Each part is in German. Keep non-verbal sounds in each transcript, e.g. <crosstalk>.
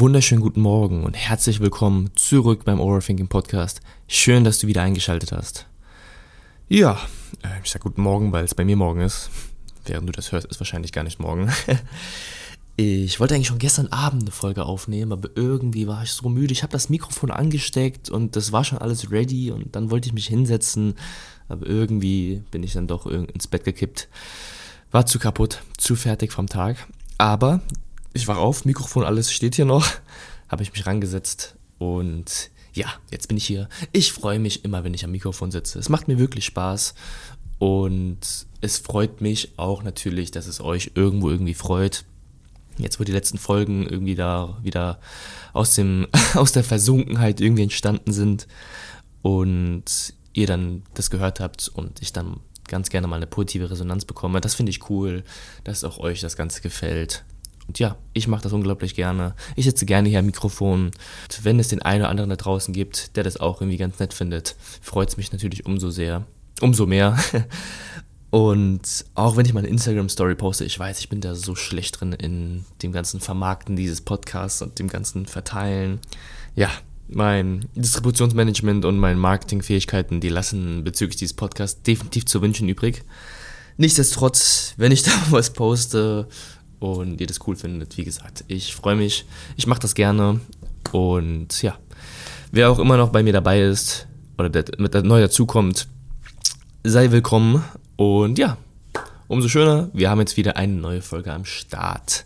Wunderschönen guten Morgen und herzlich willkommen zurück beim Overthinking Podcast. Schön, dass du wieder eingeschaltet hast. Ja, äh, ich sag guten Morgen, weil es bei mir morgen ist. Während du das hörst, ist wahrscheinlich gar nicht morgen. <laughs> Ich wollte eigentlich schon gestern Abend eine Folge aufnehmen, aber irgendwie war ich so müde. Ich habe das Mikrofon angesteckt und das war schon alles ready und dann wollte ich mich hinsetzen, aber irgendwie bin ich dann doch ins Bett gekippt. War zu kaputt, zu fertig vom Tag. Aber ich war auf, Mikrofon, alles steht hier noch. Habe ich mich rangesetzt und ja, jetzt bin ich hier. Ich freue mich immer, wenn ich am Mikrofon sitze. Es macht mir wirklich Spaß und es freut mich auch natürlich, dass es euch irgendwo irgendwie freut. Jetzt, wo die letzten Folgen irgendwie da wieder aus, dem, <laughs> aus der Versunkenheit irgendwie entstanden sind und ihr dann das gehört habt und ich dann ganz gerne mal eine positive Resonanz bekomme. Das finde ich cool, dass auch euch das Ganze gefällt. Und ja, ich mache das unglaublich gerne. Ich sitze gerne hier am Mikrofon. Und wenn es den einen oder anderen da draußen gibt, der das auch irgendwie ganz nett findet, freut es mich natürlich umso sehr. Umso mehr. <laughs> Und auch wenn ich meine Instagram-Story poste, ich weiß, ich bin da so schlecht drin in dem ganzen Vermarkten dieses Podcasts und dem ganzen Verteilen. Ja, mein Distributionsmanagement und meine Marketingfähigkeiten, die lassen bezüglich dieses Podcasts definitiv zu wünschen übrig. Nichtsdestotrotz, wenn ich <laughs> da was poste und ihr das cool findet, wie gesagt, ich freue mich, ich mache das gerne. Und ja, wer auch immer noch bei mir dabei ist oder der, mit der neu dazukommt, sei willkommen. Und ja, umso schöner, wir haben jetzt wieder eine neue Folge am Start.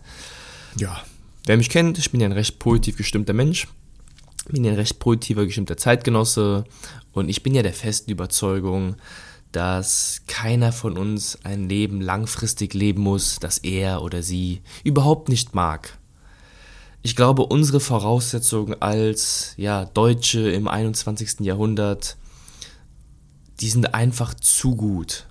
Ja, wer mich kennt, ich bin ja ein recht positiv gestimmter Mensch, bin ja ein recht positiver gestimmter Zeitgenosse. Und ich bin ja der festen Überzeugung, dass keiner von uns ein Leben langfristig leben muss, das er oder sie überhaupt nicht mag. Ich glaube, unsere Voraussetzungen als ja, Deutsche im 21. Jahrhundert, die sind einfach zu gut.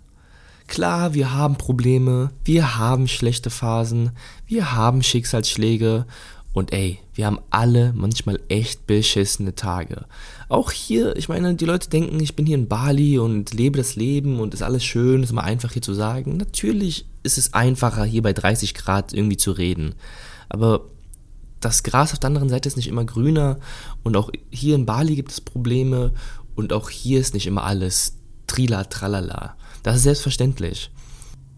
Klar, wir haben Probleme, wir haben schlechte Phasen, wir haben Schicksalsschläge und ey, wir haben alle manchmal echt beschissene Tage. Auch hier, ich meine, die Leute denken, ich bin hier in Bali und lebe das Leben und ist alles schön, ist mal einfach hier zu sagen. Natürlich ist es einfacher, hier bei 30 Grad irgendwie zu reden. Aber das Gras auf der anderen Seite ist nicht immer grüner und auch hier in Bali gibt es Probleme und auch hier ist nicht immer alles trila tralala. Das ist selbstverständlich.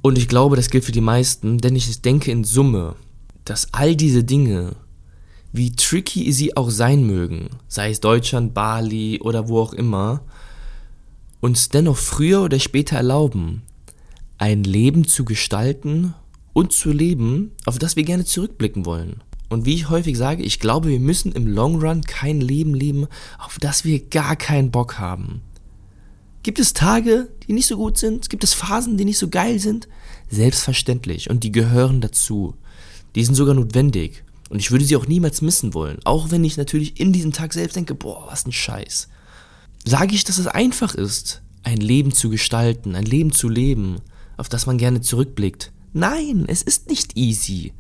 Und ich glaube, das gilt für die meisten, denn ich denke in Summe, dass all diese Dinge, wie tricky sie auch sein mögen, sei es Deutschland, Bali oder wo auch immer, uns dennoch früher oder später erlauben, ein Leben zu gestalten und zu leben, auf das wir gerne zurückblicken wollen. Und wie ich häufig sage, ich glaube, wir müssen im Long Run kein Leben leben, auf das wir gar keinen Bock haben. Gibt es Tage, die nicht so gut sind? Gibt es Phasen, die nicht so geil sind? Selbstverständlich. Und die gehören dazu. Die sind sogar notwendig. Und ich würde sie auch niemals missen wollen. Auch wenn ich natürlich in diesem Tag selbst denke, boah, was ein Scheiß. Sage ich, dass es einfach ist, ein Leben zu gestalten, ein Leben zu leben, auf das man gerne zurückblickt? Nein, es ist nicht easy.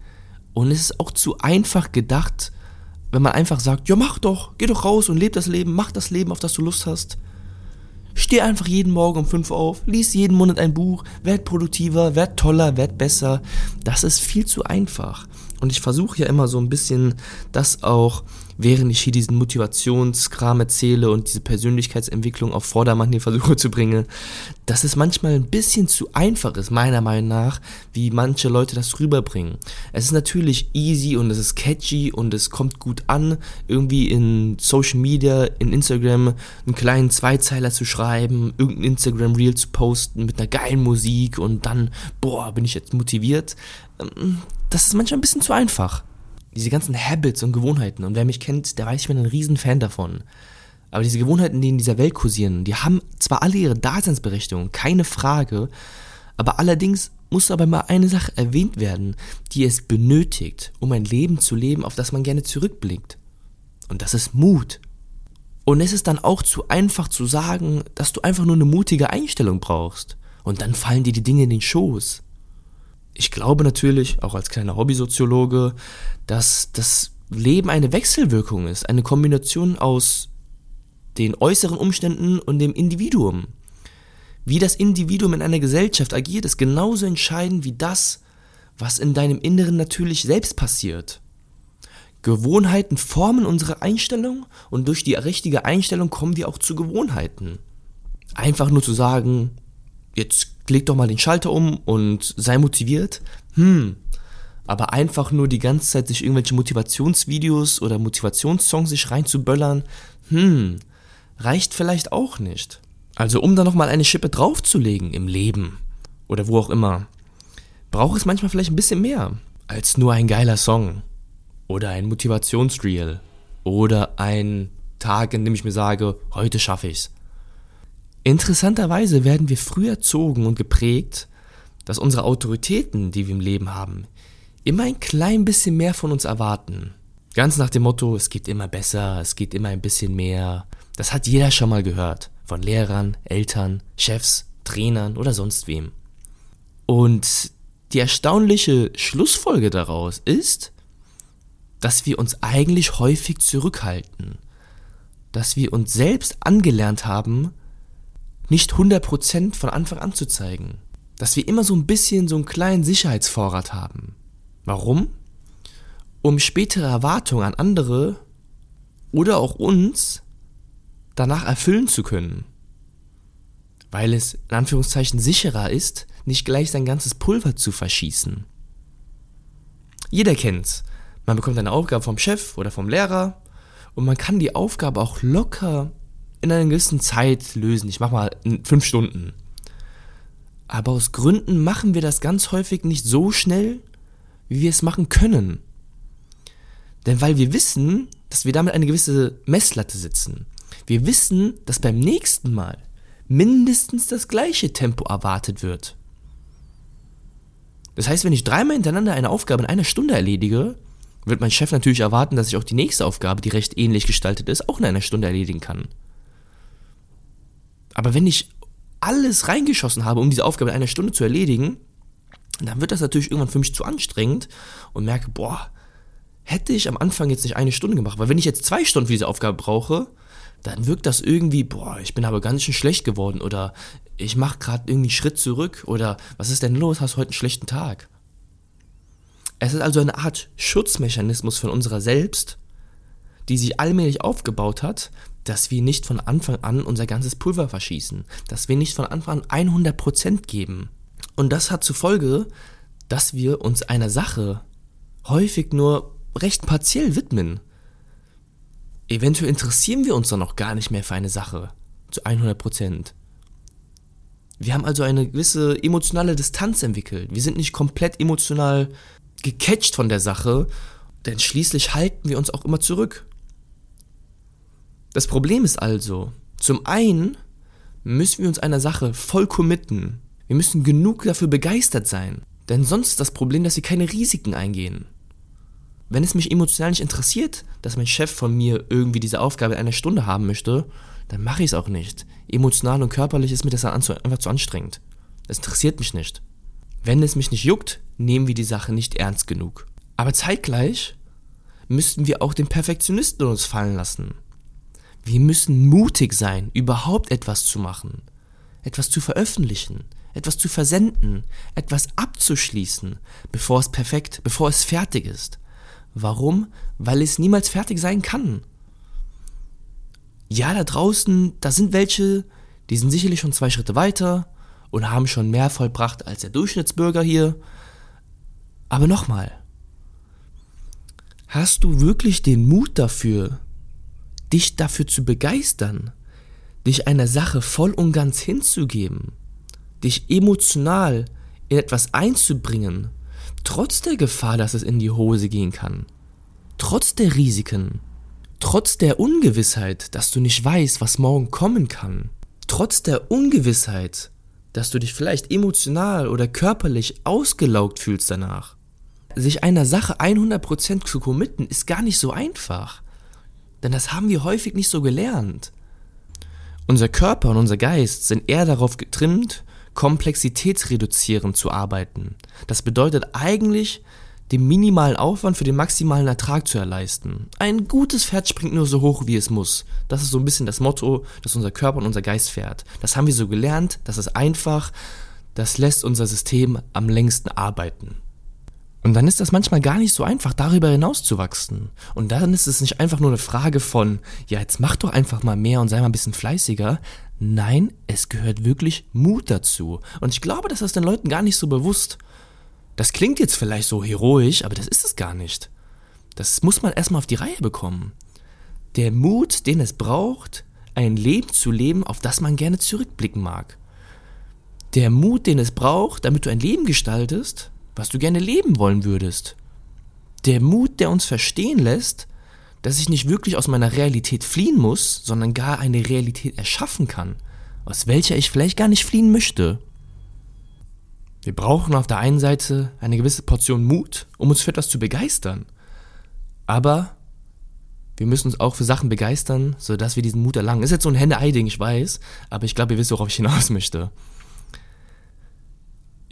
Und es ist auch zu einfach gedacht, wenn man einfach sagt, ja mach doch, geh doch raus und leb das Leben, mach das Leben, auf das du Lust hast. Steh einfach jeden Morgen um 5 auf, lies jeden Monat ein Buch, werd produktiver, werd toller, werd besser. Das ist viel zu einfach. Und ich versuche ja immer so ein bisschen das auch, während ich hier diesen Motivationskram erzähle und diese Persönlichkeitsentwicklung auf Vordermann hier versuche zu bringen, dass es manchmal ein bisschen zu einfach ist, meiner Meinung nach, wie manche Leute das rüberbringen. Es ist natürlich easy und es ist catchy und es kommt gut an, irgendwie in Social Media, in Instagram einen kleinen Zweizeiler zu schreiben, irgendein Instagram Reel zu posten mit einer geilen Musik und dann, boah, bin ich jetzt motiviert. Ähm, das ist manchmal ein bisschen zu einfach. Diese ganzen Habits und Gewohnheiten. Und wer mich kennt, der weiß, ich bin ein Riesenfan davon. Aber diese Gewohnheiten, die in dieser Welt kursieren, die haben zwar alle ihre Daseinsberechtigung, keine Frage, aber allerdings muss aber mal eine Sache erwähnt werden, die es benötigt, um ein Leben zu leben, auf das man gerne zurückblickt. Und das ist Mut. Und es ist dann auch zu einfach zu sagen, dass du einfach nur eine mutige Einstellung brauchst. Und dann fallen dir die Dinge in den Schoß ich glaube natürlich, auch als kleiner Hobbysoziologe, dass das Leben eine Wechselwirkung ist, eine Kombination aus den äußeren Umständen und dem Individuum. Wie das Individuum in einer Gesellschaft agiert, ist genauso entscheidend wie das, was in deinem Inneren natürlich selbst passiert. Gewohnheiten formen unsere Einstellung und durch die richtige Einstellung kommen wir auch zu Gewohnheiten. Einfach nur zu sagen, jetzt leg doch mal den Schalter um und sei motiviert. Hm. Aber einfach nur die ganze Zeit sich irgendwelche Motivationsvideos oder Motivationssongs sich reinzuböllern, hm, reicht vielleicht auch nicht. Also um da nochmal eine Schippe draufzulegen im Leben oder wo auch immer, braucht es manchmal vielleicht ein bisschen mehr als nur ein geiler Song oder ein Motivationsreel oder ein Tag, in dem ich mir sage, heute schaffe ich's. Interessanterweise werden wir früh erzogen und geprägt, dass unsere Autoritäten, die wir im Leben haben, immer ein klein bisschen mehr von uns erwarten. Ganz nach dem Motto, es geht immer besser, es geht immer ein bisschen mehr. Das hat jeder schon mal gehört. Von Lehrern, Eltern, Chefs, Trainern oder sonst wem. Und die erstaunliche Schlussfolge daraus ist, dass wir uns eigentlich häufig zurückhalten. Dass wir uns selbst angelernt haben, nicht 100% von Anfang an zu zeigen. Dass wir immer so ein bisschen so einen kleinen Sicherheitsvorrat haben. Warum? Um spätere Erwartungen an andere oder auch uns danach erfüllen zu können. Weil es in Anführungszeichen sicherer ist, nicht gleich sein ganzes Pulver zu verschießen. Jeder kennt's. Man bekommt eine Aufgabe vom Chef oder vom Lehrer und man kann die Aufgabe auch locker in einer gewissen Zeit lösen. Ich mach mal fünf Stunden. Aber aus Gründen machen wir das ganz häufig nicht so schnell, wie wir es machen können. Denn weil wir wissen, dass wir damit eine gewisse Messlatte setzen. Wir wissen, dass beim nächsten Mal mindestens das gleiche Tempo erwartet wird. Das heißt, wenn ich dreimal hintereinander eine Aufgabe in einer Stunde erledige, wird mein Chef natürlich erwarten, dass ich auch die nächste Aufgabe, die recht ähnlich gestaltet ist, auch in einer Stunde erledigen kann. Aber wenn ich alles reingeschossen habe, um diese Aufgabe in einer Stunde zu erledigen, dann wird das natürlich irgendwann für mich zu anstrengend und merke, boah, hätte ich am Anfang jetzt nicht eine Stunde gemacht, weil wenn ich jetzt zwei Stunden für diese Aufgabe brauche, dann wirkt das irgendwie, boah, ich bin aber ganz schön schlecht geworden oder ich mache gerade irgendwie einen Schritt zurück oder was ist denn los, hast heute einen schlechten Tag? Es ist also eine Art Schutzmechanismus von unserer selbst, die sich allmählich aufgebaut hat, dass wir nicht von Anfang an unser ganzes Pulver verschießen, dass wir nicht von Anfang an 100% geben. Und das hat zur Folge, dass wir uns einer Sache häufig nur recht partiell widmen. Eventuell interessieren wir uns dann noch gar nicht mehr für eine Sache zu 100%. Wir haben also eine gewisse emotionale Distanz entwickelt. Wir sind nicht komplett emotional gecatcht von der Sache, denn schließlich halten wir uns auch immer zurück. Das Problem ist also, zum einen müssen wir uns einer Sache voll committen. Wir müssen genug dafür begeistert sein. Denn sonst ist das Problem, dass wir keine Risiken eingehen. Wenn es mich emotional nicht interessiert, dass mein Chef von mir irgendwie diese Aufgabe in einer Stunde haben möchte, dann mache ich es auch nicht. Emotional und körperlich ist mir das einfach zu anstrengend. Das interessiert mich nicht. Wenn es mich nicht juckt, nehmen wir die Sache nicht ernst genug. Aber zeitgleich müssten wir auch den Perfektionisten uns fallen lassen. Wir müssen mutig sein, überhaupt etwas zu machen, etwas zu veröffentlichen, etwas zu versenden, etwas abzuschließen, bevor es perfekt, bevor es fertig ist. Warum? Weil es niemals fertig sein kann. Ja, da draußen, da sind welche, die sind sicherlich schon zwei Schritte weiter und haben schon mehr vollbracht als der Durchschnittsbürger hier. Aber nochmal, hast du wirklich den Mut dafür, dich dafür zu begeistern, dich einer Sache voll und ganz hinzugeben, dich emotional in etwas einzubringen, trotz der Gefahr, dass es in die Hose gehen kann, trotz der Risiken, trotz der Ungewissheit, dass du nicht weißt, was morgen kommen kann, trotz der Ungewissheit, dass du dich vielleicht emotional oder körperlich ausgelaugt fühlst danach. Sich einer Sache 100% zu committen ist gar nicht so einfach. Denn das haben wir häufig nicht so gelernt. Unser Körper und unser Geist sind eher darauf getrimmt, komplexitätsreduzierend zu arbeiten. Das bedeutet eigentlich, den minimalen Aufwand für den maximalen Ertrag zu erleisten. Ein gutes Pferd springt nur so hoch, wie es muss. Das ist so ein bisschen das Motto, das unser Körper und unser Geist fährt. Das haben wir so gelernt, das ist einfach, das lässt unser System am längsten arbeiten. Und dann ist das manchmal gar nicht so einfach, darüber hinaus zu wachsen. Und dann ist es nicht einfach nur eine Frage von, ja, jetzt mach doch einfach mal mehr und sei mal ein bisschen fleißiger. Nein, es gehört wirklich Mut dazu. Und ich glaube, das ist den Leuten gar nicht so bewusst. Das klingt jetzt vielleicht so heroisch, aber das ist es gar nicht. Das muss man erstmal auf die Reihe bekommen. Der Mut, den es braucht, ein Leben zu leben, auf das man gerne zurückblicken mag. Der Mut, den es braucht, damit du ein Leben gestaltest, was du gerne leben wollen würdest. Der Mut, der uns verstehen lässt, dass ich nicht wirklich aus meiner Realität fliehen muss, sondern gar eine Realität erschaffen kann, aus welcher ich vielleicht gar nicht fliehen möchte. Wir brauchen auf der einen Seite eine gewisse Portion Mut, um uns für etwas zu begeistern. Aber wir müssen uns auch für Sachen begeistern, sodass wir diesen Mut erlangen. Ist jetzt so ein Henne-Ei-Ding, ich weiß, aber ich glaube, ihr wisst, worauf ich hinaus möchte.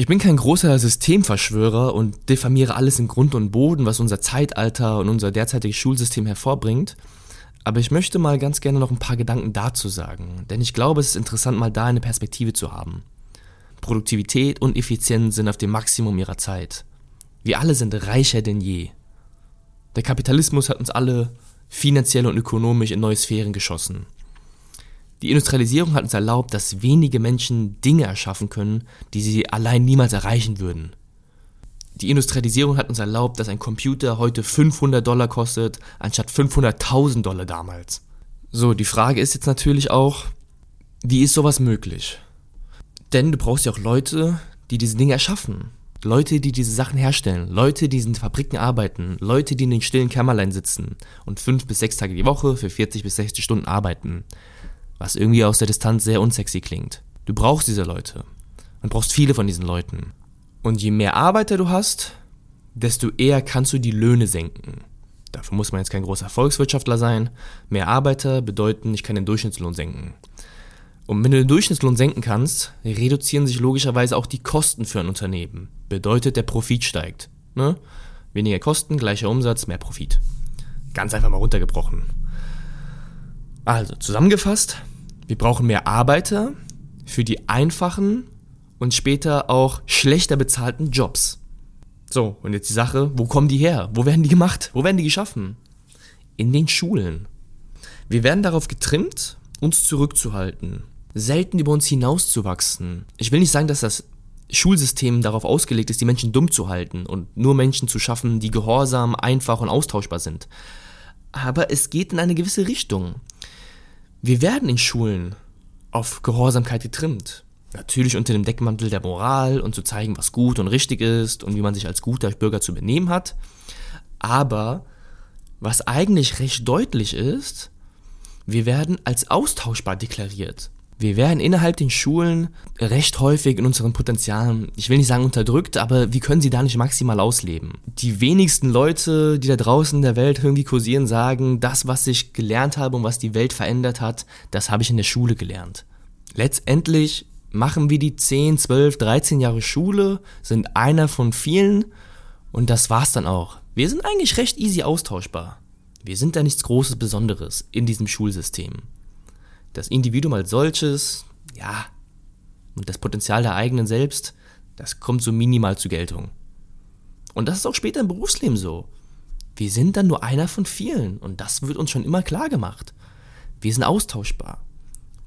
Ich bin kein großer Systemverschwörer und diffamiere alles in Grund und Boden, was unser Zeitalter und unser derzeitiges Schulsystem hervorbringt. Aber ich möchte mal ganz gerne noch ein paar Gedanken dazu sagen, denn ich glaube, es ist interessant, mal da eine Perspektive zu haben. Produktivität und Effizienz sind auf dem Maximum ihrer Zeit. Wir alle sind reicher denn je. Der Kapitalismus hat uns alle finanziell und ökonomisch in neue Sphären geschossen. Die Industrialisierung hat uns erlaubt, dass wenige Menschen Dinge erschaffen können, die sie allein niemals erreichen würden. Die Industrialisierung hat uns erlaubt, dass ein Computer heute 500 Dollar kostet, anstatt 500.000 Dollar damals. So, die Frage ist jetzt natürlich auch, wie ist sowas möglich? Denn du brauchst ja auch Leute, die diese Dinge erschaffen. Leute, die diese Sachen herstellen, Leute, die in Fabriken arbeiten, Leute, die in den stillen Kämmerlein sitzen und fünf bis sechs Tage die Woche für 40 bis 60 Stunden arbeiten was irgendwie aus der Distanz sehr unsexy klingt. Du brauchst diese Leute und brauchst viele von diesen Leuten. Und je mehr Arbeiter du hast, desto eher kannst du die Löhne senken. Dafür muss man jetzt kein großer Volkswirtschaftler sein. Mehr Arbeiter bedeuten, ich kann den Durchschnittslohn senken. Und wenn du den Durchschnittslohn senken kannst, reduzieren sich logischerweise auch die Kosten für ein Unternehmen. Bedeutet, der Profit steigt. Ne? Weniger Kosten, gleicher Umsatz, mehr Profit. Ganz einfach mal runtergebrochen. Also, zusammengefasst, wir brauchen mehr Arbeiter für die einfachen und später auch schlechter bezahlten Jobs. So, und jetzt die Sache, wo kommen die her? Wo werden die gemacht? Wo werden die geschaffen? In den Schulen. Wir werden darauf getrimmt, uns zurückzuhalten, selten über uns hinauszuwachsen. Ich will nicht sagen, dass das Schulsystem darauf ausgelegt ist, die Menschen dumm zu halten und nur Menschen zu schaffen, die gehorsam, einfach und austauschbar sind. Aber es geht in eine gewisse Richtung. Wir werden in Schulen auf Gehorsamkeit getrimmt. Natürlich unter dem Deckmantel der Moral und zu zeigen, was gut und richtig ist und wie man sich als guter Bürger zu benehmen hat. Aber was eigentlich recht deutlich ist, wir werden als austauschbar deklariert. Wir werden innerhalb den Schulen recht häufig in unseren Potenzialen, ich will nicht sagen unterdrückt, aber wir können sie da nicht maximal ausleben. Die wenigsten Leute, die da draußen in der Welt irgendwie kursieren, sagen, das, was ich gelernt habe und was die Welt verändert hat, das habe ich in der Schule gelernt. Letztendlich machen wir die 10, 12, 13 Jahre Schule, sind einer von vielen und das war's dann auch. Wir sind eigentlich recht easy austauschbar. Wir sind da nichts Großes Besonderes in diesem Schulsystem das Individuum als solches, ja, und das Potenzial der eigenen selbst, das kommt so minimal zur Geltung. Und das ist auch später im Berufsleben so. Wir sind dann nur einer von vielen und das wird uns schon immer klar gemacht. Wir sind austauschbar.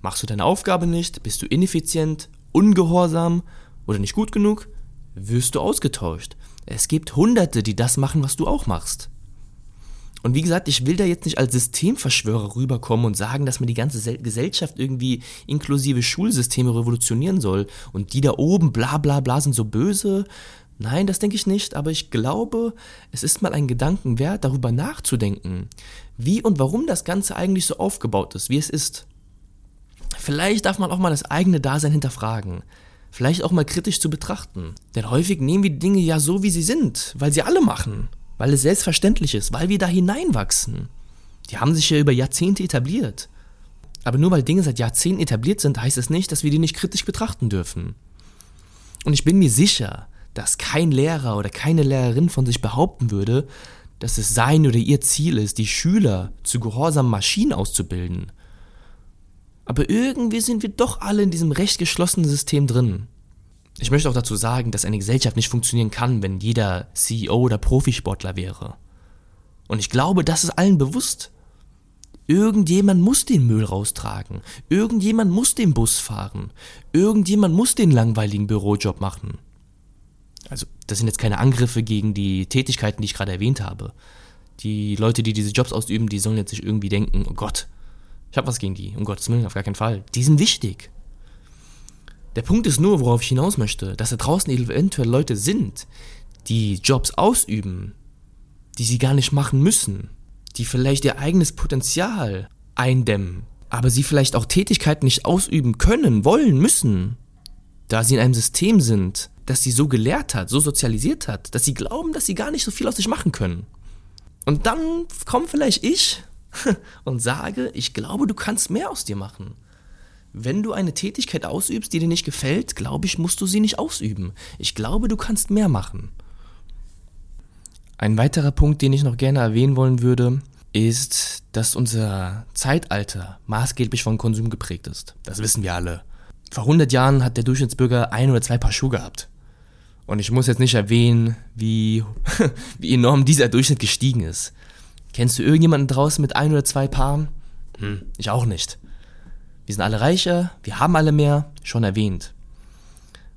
Machst du deine Aufgabe nicht, bist du ineffizient, ungehorsam oder nicht gut genug, wirst du ausgetauscht. Es gibt Hunderte, die das machen, was du auch machst. Und wie gesagt, ich will da jetzt nicht als Systemverschwörer rüberkommen und sagen, dass man die ganze Gesellschaft irgendwie inklusive Schulsysteme revolutionieren soll und die da oben bla bla bla sind so böse. Nein, das denke ich nicht, aber ich glaube, es ist mal ein Gedanken wert, darüber nachzudenken, wie und warum das Ganze eigentlich so aufgebaut ist, wie es ist. Vielleicht darf man auch mal das eigene Dasein hinterfragen vielleicht auch mal kritisch zu betrachten. Denn häufig nehmen wir die Dinge ja so, wie sie sind, weil sie alle machen weil es selbstverständlich ist, weil wir da hineinwachsen. Die haben sich ja über Jahrzehnte etabliert. Aber nur weil Dinge seit Jahrzehnten etabliert sind, heißt es nicht, dass wir die nicht kritisch betrachten dürfen. Und ich bin mir sicher, dass kein Lehrer oder keine Lehrerin von sich behaupten würde, dass es sein oder ihr Ziel ist, die Schüler zu gehorsamen Maschinen auszubilden. Aber irgendwie sind wir doch alle in diesem recht geschlossenen System drin. Ich möchte auch dazu sagen, dass eine Gesellschaft nicht funktionieren kann, wenn jeder CEO oder Profisportler wäre. Und ich glaube, das ist allen bewusst. Irgendjemand muss den Müll raustragen. Irgendjemand muss den Bus fahren. Irgendjemand muss den langweiligen Bürojob machen. Also, das sind jetzt keine Angriffe gegen die Tätigkeiten, die ich gerade erwähnt habe. Die Leute, die diese Jobs ausüben, die sollen jetzt nicht irgendwie denken, oh Gott, ich habe was gegen die, um Gottes Willen, auf gar keinen Fall. Die sind wichtig. Der Punkt ist nur, worauf ich hinaus möchte, dass da draußen eventuell Leute sind, die Jobs ausüben, die sie gar nicht machen müssen, die vielleicht ihr eigenes Potenzial eindämmen, aber sie vielleicht auch Tätigkeiten nicht ausüben können, wollen, müssen, da sie in einem System sind, das sie so gelehrt hat, so sozialisiert hat, dass sie glauben, dass sie gar nicht so viel aus sich machen können. Und dann komme vielleicht ich <laughs> und sage, ich glaube, du kannst mehr aus dir machen. Wenn du eine Tätigkeit ausübst, die dir nicht gefällt, glaube ich, musst du sie nicht ausüben. Ich glaube, du kannst mehr machen. Ein weiterer Punkt, den ich noch gerne erwähnen wollen würde, ist, dass unser Zeitalter maßgeblich von Konsum geprägt ist. Das wissen wir alle. Vor 100 Jahren hat der Durchschnittsbürger ein oder zwei Paar Schuhe gehabt. Und ich muss jetzt nicht erwähnen, wie, <laughs> wie enorm dieser Durchschnitt gestiegen ist. Kennst du irgendjemanden draußen mit ein oder zwei Paaren? Hm, ich auch nicht. Wir sind alle reicher, wir haben alle mehr, schon erwähnt.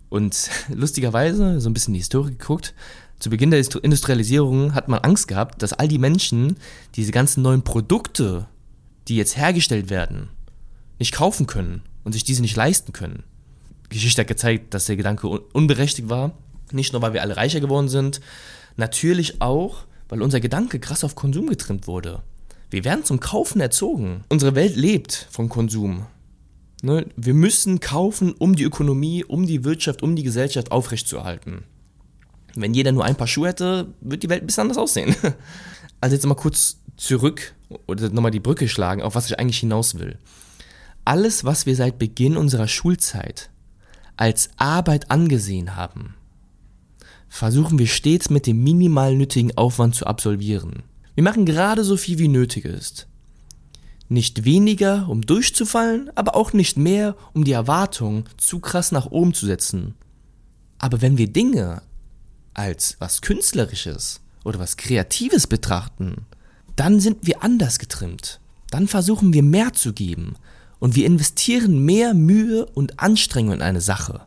Und <laughs> lustigerweise, so ein bisschen die Historie geguckt, zu Beginn der Industrialisierung hat man Angst gehabt, dass all die Menschen diese ganzen neuen Produkte, die jetzt hergestellt werden, nicht kaufen können und sich diese nicht leisten können. Die Geschichte hat gezeigt, dass der Gedanke unberechtigt war nicht nur, weil wir alle reicher geworden sind, natürlich auch, weil unser Gedanke krass auf Konsum getrimmt wurde. Wir werden zum Kaufen erzogen. Unsere Welt lebt von Konsum. Ne? Wir müssen kaufen, um die Ökonomie, um die Wirtschaft, um die Gesellschaft aufrechtzuerhalten. Wenn jeder nur ein paar Schuhe hätte, wird die Welt ein bisschen anders aussehen. <laughs> Also jetzt mal kurz zurück oder nochmal die Brücke schlagen, auf was ich eigentlich hinaus will. Alles, was wir seit Beginn unserer Schulzeit als Arbeit angesehen haben, versuchen wir stets mit dem minimal nötigen Aufwand zu absolvieren. Wir machen gerade so viel wie nötig ist. Nicht weniger, um durchzufallen, aber auch nicht mehr, um die Erwartungen zu krass nach oben zu setzen. Aber wenn wir Dinge als was Künstlerisches oder was Kreatives betrachten, dann sind wir anders getrimmt. Dann versuchen wir mehr zu geben und wir investieren mehr Mühe und Anstrengung in eine Sache.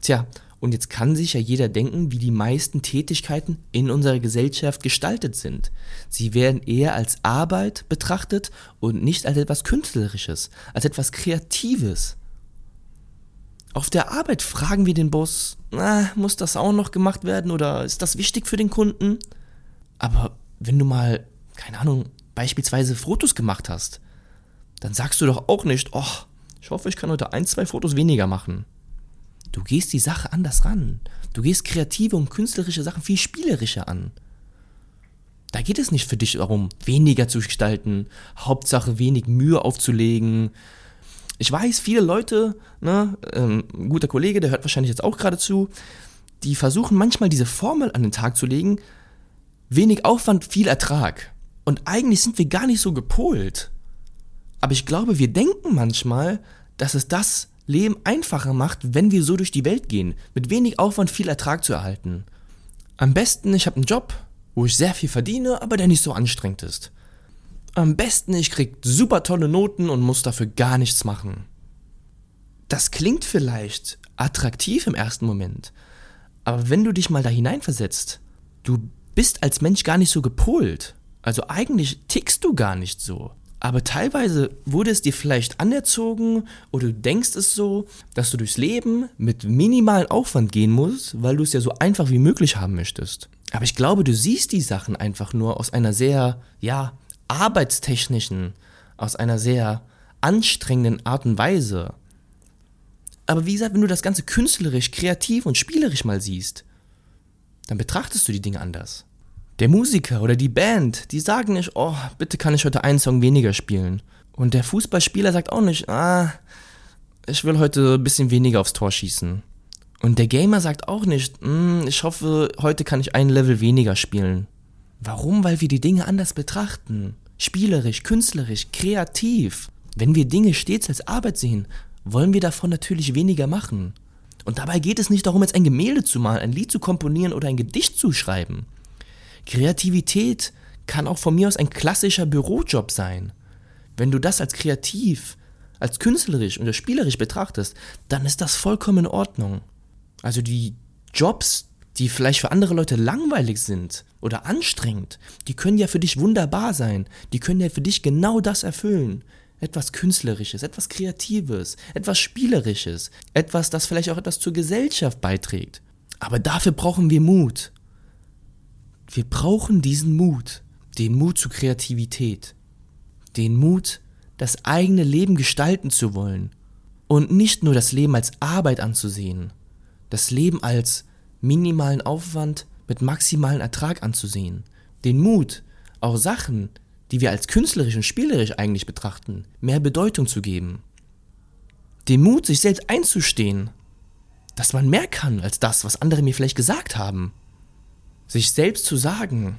Tja, und jetzt kann sich ja jeder denken, wie die meisten Tätigkeiten in unserer Gesellschaft gestaltet sind. Sie werden eher als Arbeit betrachtet und nicht als etwas Künstlerisches, als etwas Kreatives. Auf der Arbeit fragen wir den Boss, na, muss das auch noch gemacht werden oder ist das wichtig für den Kunden? Aber wenn du mal, keine Ahnung, beispielsweise Fotos gemacht hast, dann sagst du doch auch nicht, oh, ich hoffe, ich kann heute ein, zwei Fotos weniger machen. Du gehst die Sache anders ran. Du gehst kreative und künstlerische Sachen viel spielerischer an. Da geht es nicht für dich darum, weniger zu gestalten, Hauptsache wenig Mühe aufzulegen. Ich weiß, viele Leute, ne, ähm, ein guter Kollege, der hört wahrscheinlich jetzt auch gerade zu, die versuchen manchmal diese Formel an den Tag zu legen, wenig Aufwand, viel Ertrag. Und eigentlich sind wir gar nicht so gepolt. Aber ich glaube, wir denken manchmal, dass es das Leben einfacher macht, wenn wir so durch die Welt gehen, mit wenig Aufwand viel Ertrag zu erhalten. Am besten, ich habe einen Job, wo ich sehr viel verdiene, aber der nicht so anstrengend ist. Am besten, ich krieg super tolle Noten und muss dafür gar nichts machen. Das klingt vielleicht attraktiv im ersten Moment, aber wenn du dich mal da hineinversetzt, du bist als Mensch gar nicht so gepolt. Also eigentlich tickst du gar nicht so. Aber teilweise wurde es dir vielleicht anerzogen oder du denkst es so, dass du durchs Leben mit minimalen Aufwand gehen musst, weil du es ja so einfach wie möglich haben möchtest. Aber ich glaube, du siehst die Sachen einfach nur aus einer sehr, ja, arbeitstechnischen, aus einer sehr anstrengenden Art und Weise. Aber wie gesagt, wenn du das Ganze künstlerisch, kreativ und spielerisch mal siehst, dann betrachtest du die Dinge anders. Der Musiker oder die Band, die sagen nicht, oh, bitte kann ich heute einen Song weniger spielen. Und der Fußballspieler sagt auch nicht, ah, ich will heute ein bisschen weniger aufs Tor schießen. Und der Gamer sagt auch nicht, mm, ich hoffe, heute kann ich ein Level weniger spielen. Warum? Weil wir die Dinge anders betrachten. Spielerisch, künstlerisch, kreativ. Wenn wir Dinge stets als Arbeit sehen, wollen wir davon natürlich weniger machen. Und dabei geht es nicht darum, jetzt ein Gemälde zu malen, ein Lied zu komponieren oder ein Gedicht zu schreiben. Kreativität kann auch von mir aus ein klassischer Bürojob sein. Wenn du das als kreativ, als künstlerisch oder spielerisch betrachtest, dann ist das vollkommen in Ordnung. Also die Jobs, die vielleicht für andere Leute langweilig sind oder anstrengend, die können ja für dich wunderbar sein. Die können ja für dich genau das erfüllen. Etwas Künstlerisches, etwas Kreatives, etwas Spielerisches, etwas, das vielleicht auch etwas zur Gesellschaft beiträgt. Aber dafür brauchen wir Mut. Wir brauchen diesen Mut, den Mut zur Kreativität, den Mut, das eigene Leben gestalten zu wollen und nicht nur das Leben als Arbeit anzusehen, das Leben als minimalen Aufwand mit maximalen Ertrag anzusehen, den Mut, auch Sachen, die wir als künstlerisch und spielerisch eigentlich betrachten, mehr Bedeutung zu geben. Den Mut, sich selbst einzustehen, dass man mehr kann als das, was andere mir vielleicht gesagt haben. Sich selbst zu sagen,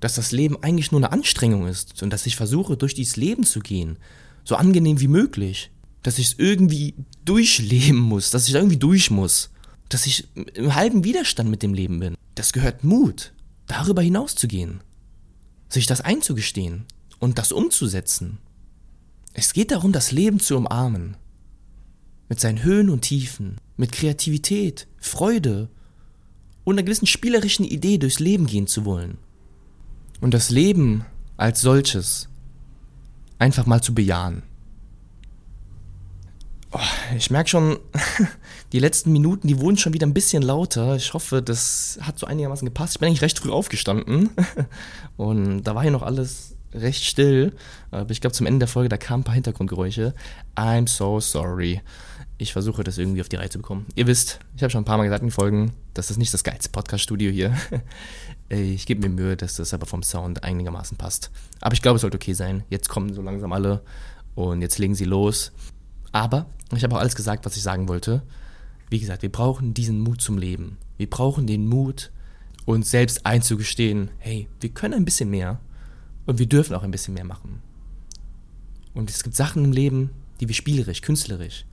dass das Leben eigentlich nur eine Anstrengung ist und dass ich versuche, durch dieses Leben zu gehen, so angenehm wie möglich, dass ich es irgendwie durchleben muss, dass ich irgendwie durch muss, dass ich im halben Widerstand mit dem Leben bin. Das gehört Mut, darüber hinauszugehen sich das einzugestehen und das umzusetzen. Es geht darum, das Leben zu umarmen. Mit seinen Höhen und Tiefen, mit Kreativität, Freude und einer gewissen spielerischen Idee durchs Leben gehen zu wollen. Und das Leben als solches einfach mal zu bejahen. Oh, ich merke schon, <laughs> die letzten Minuten, die wurden schon wieder ein bisschen lauter. Ich hoffe, das hat so einigermaßen gepasst. Ich bin eigentlich recht früh aufgestanden <laughs> und da war hier noch alles recht still. Aber ich glaube, zum Ende der Folge, da kamen ein paar Hintergrundgeräusche. I'm so sorry. Ich versuche das irgendwie auf die Reihe zu bekommen. Ihr wisst, ich habe schon ein paar Mal gesagt in Folgen, das ist nicht das geilste Podcast-Studio hier. <laughs> Ich gebe mir Mühe, dass das aber vom Sound einigermaßen passt. Aber ich glaube, es sollte okay sein. Jetzt kommen so langsam alle und jetzt legen sie los. Aber ich habe auch alles gesagt, was ich sagen wollte. Wie gesagt, wir brauchen diesen Mut zum Leben. Wir brauchen den Mut, uns selbst einzugestehen, hey, wir können ein bisschen mehr und wir dürfen auch ein bisschen mehr machen. Und es gibt Sachen im Leben, die wir spielerisch, künstlerisch,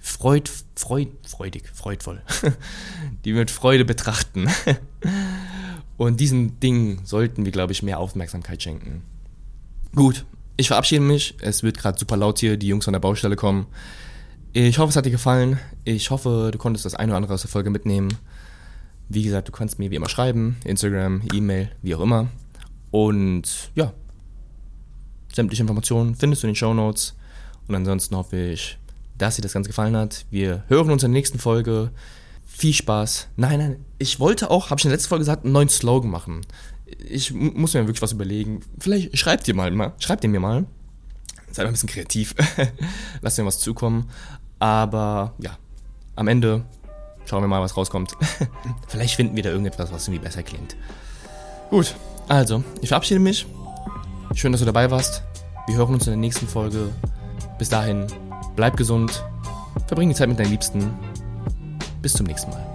freud, freud, freudig, freudvoll, <laughs> die mit Freude betrachten. <laughs> Und diesen Dingen sollten wir, glaube ich, mehr Aufmerksamkeit schenken. Gut, ich verabschiede mich. Es wird gerade super laut hier, die Jungs von der Baustelle kommen. Ich hoffe, es hat dir gefallen. Ich hoffe, du konntest das eine oder andere aus der Folge mitnehmen. Wie gesagt, du kannst mir wie immer schreiben, Instagram, E-Mail, wie auch immer. Und ja, sämtliche Informationen findest du in den Show Notes. Und ansonsten hoffe ich, dass dir das Ganze gefallen hat. Wir hören uns in der nächsten Folge. Viel Spaß. Nein, nein, ich wollte auch, habe ich in der letzten Folge gesagt, einen neuen Slogan machen ich muss mir wirklich was überlegen. Vielleicht schreibt ihr mal, mal schreibt ihr mir mal. Seid mal ein bisschen kreativ. <laughs> Lasst mir was zukommen. Aber ja, am Ende schauen wir mal, was rauskommt. <laughs> Vielleicht finden wir da irgendetwas, was irgendwie besser klingt. Gut, also, ich verabschiede mich. Schön, dass du dabei warst. Wir hören uns in der nächsten Folge. Bis dahin, bleib gesund, verbring die Zeit mit deinen Liebsten. Bis zum nächsten Mal.